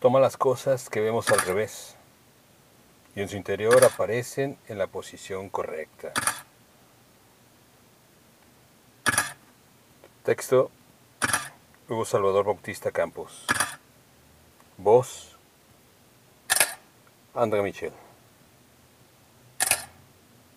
toma las cosas que vemos al revés y en su interior aparecen en la posición correcta. Texto Hugo Salvador Bautista Campos. Voz André Michel.